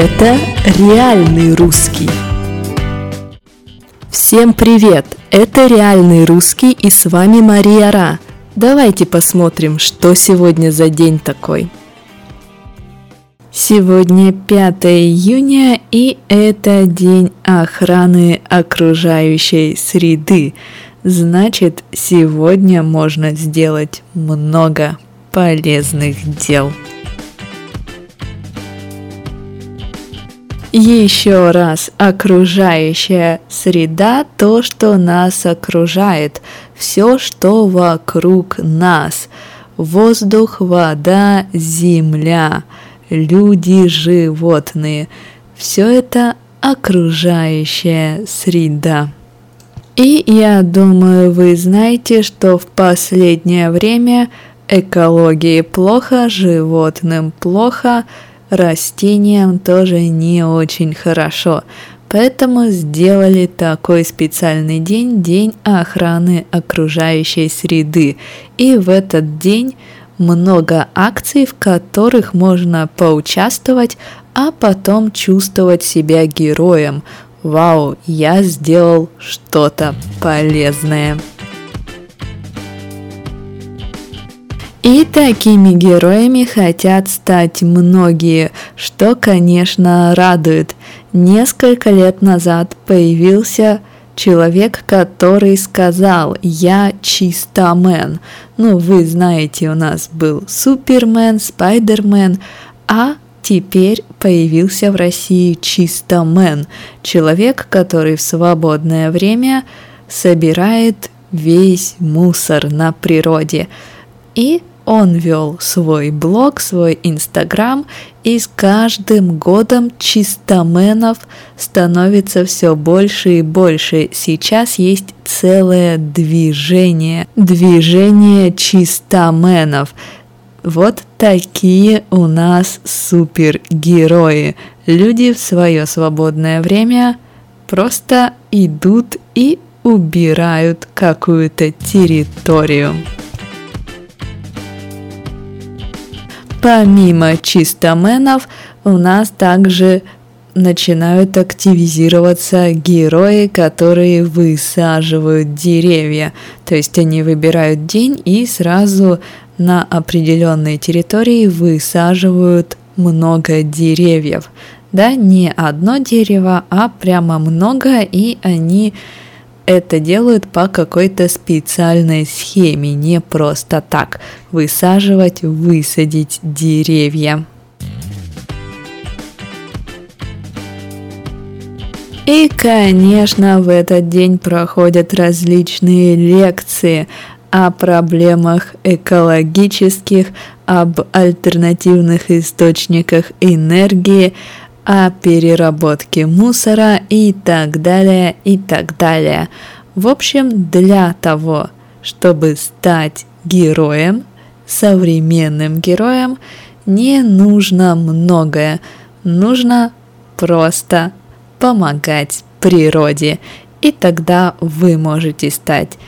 Это реальный русский. Всем привет! Это реальный русский и с вами Мария Ра. Давайте посмотрим, что сегодня за день такой. Сегодня 5 июня и это день охраны окружающей среды. Значит, сегодня можно сделать много полезных дел. Еще раз, окружающая среда – то, что нас окружает, все, что вокруг нас. Воздух, вода, земля, люди, животные – все это окружающая среда. И я думаю, вы знаете, что в последнее время экологии плохо, животным плохо – растениям тоже не очень хорошо. Поэтому сделали такой специальный день, день охраны окружающей среды. И в этот день много акций, в которых можно поучаствовать, а потом чувствовать себя героем. Вау, я сделал что-то полезное. И такими героями хотят стать многие, что, конечно, радует. Несколько лет назад появился человек, который сказал «Я чистомен». Ну, вы знаете, у нас был Супермен, Спайдермен, а теперь появился в России чистомен, человек, который в свободное время собирает весь мусор на природе. И он вел свой блог, свой инстаграм, и с каждым годом чистоменов становится все больше и больше. Сейчас есть целое движение, движение чистоменов. Вот такие у нас супергерои. Люди в свое свободное время просто идут и убирают какую-то территорию. Помимо чистоменов, у нас также начинают активизироваться герои, которые высаживают деревья. То есть они выбирают день и сразу на определенной территории высаживают много деревьев. Да, не одно дерево, а прямо много, и они это делают по какой-то специальной схеме, не просто так высаживать, высадить деревья. И, конечно, в этот день проходят различные лекции о проблемах экологических, об альтернативных источниках энергии, о переработке мусора и так далее, и так далее. В общем, для того, чтобы стать героем, современным героем, не нужно многое. Нужно просто помогать природе. И тогда вы можете стать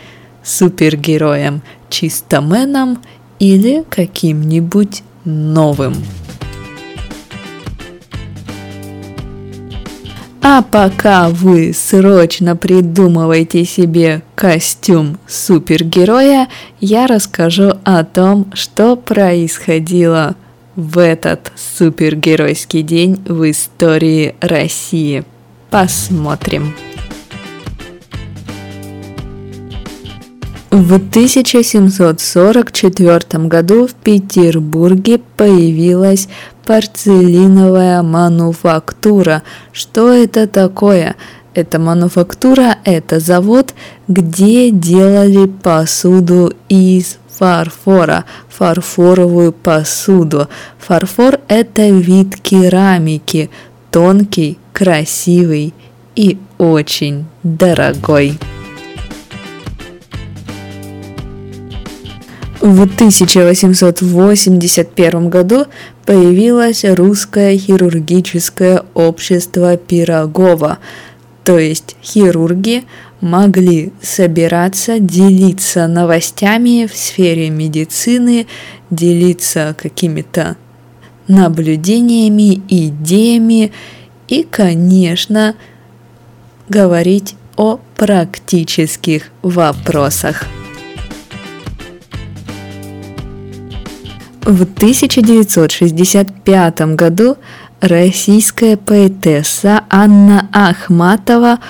супергероем, чистоменом или каким-нибудь новым. А пока вы срочно придумываете себе костюм супергероя, я расскажу о том, что происходило в этот супергеройский день в истории России. Посмотрим. В 1744 году в Петербурге появилась порцелиновая мануфактура. Что это такое? Это мануфактура, это завод, где делали посуду из фарфора, фарфоровую посуду. Фарфор – это вид керамики, тонкий, красивый и очень дорогой. В 1881 году появилось русское хирургическое общество Пирогова, то есть хирурги могли собираться, делиться новостями в сфере медицины, делиться какими-то наблюдениями, идеями и, конечно, говорить о практических вопросах. В 1965 году российская поэтесса Анна Ахматова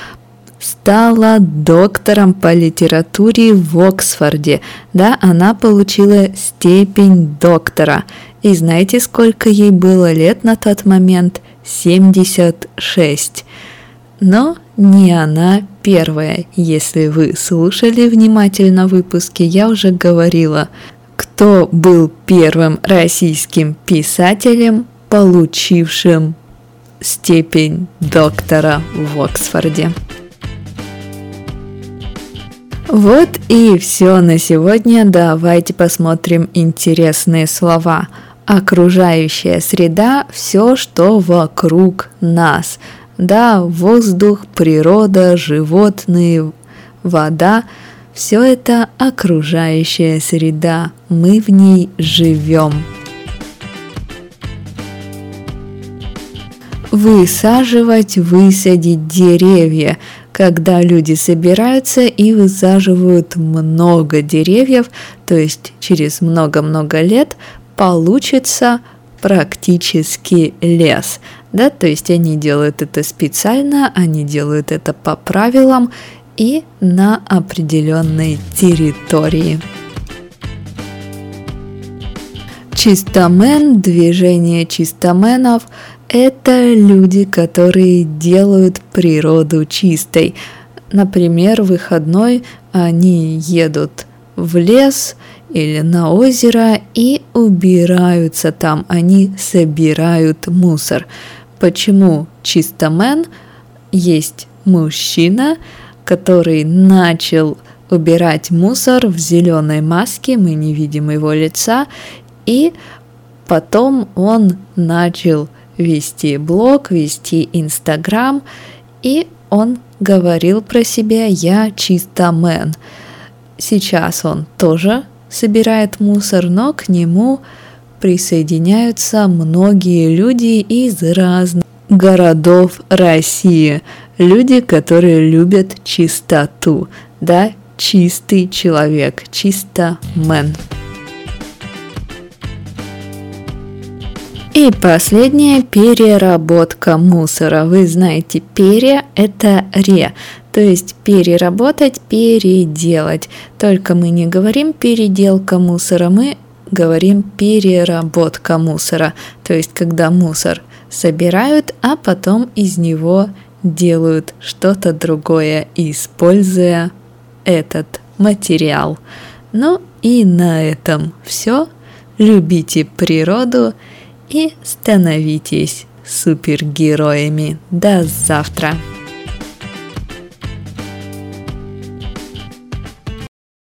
стала доктором по литературе в Оксфорде. Да, она получила степень доктора. И знаете, сколько ей было лет на тот момент? 76. Но не она первая. Если вы слушали внимательно выпуски, я уже говорила, кто был первым российским писателем, получившим степень доктора в Оксфорде. Вот и все на сегодня. Давайте посмотрим интересные слова. Окружающая среда – все, что вокруг нас. Да, воздух, природа, животные, вода – все это окружающая среда. Мы в ней живем. Высаживать, высадить деревья – когда люди собираются и высаживают много деревьев, то есть через много-много лет получится практически лес. Да, то есть они делают это специально, они делают это по правилам и на определенной территории. Чистомен, движение чистоменов – это люди, которые делают природу чистой. Например, выходной они едут в лес или на озеро и убираются там, они собирают мусор. Почему чистомен? Есть мужчина, который начал убирать мусор в зеленой маске, мы не видим его лица, и потом он начал вести блог, вести Инстаграм, и он говорил про себя «я чисто мэн». Сейчас он тоже собирает мусор, но к нему присоединяются многие люди из разных городов России. Люди, которые любят чистоту, да, чистый человек, чисто мэн. И последняя переработка мусора. Вы знаете, пере – это ре, то есть переработать, переделать. Только мы не говорим переделка мусора, мы говорим переработка мусора. То есть когда мусор собирают, а потом из него делают что-то другое, используя этот материал. Ну и на этом все. Любите природу и становитесь супергероями. До завтра!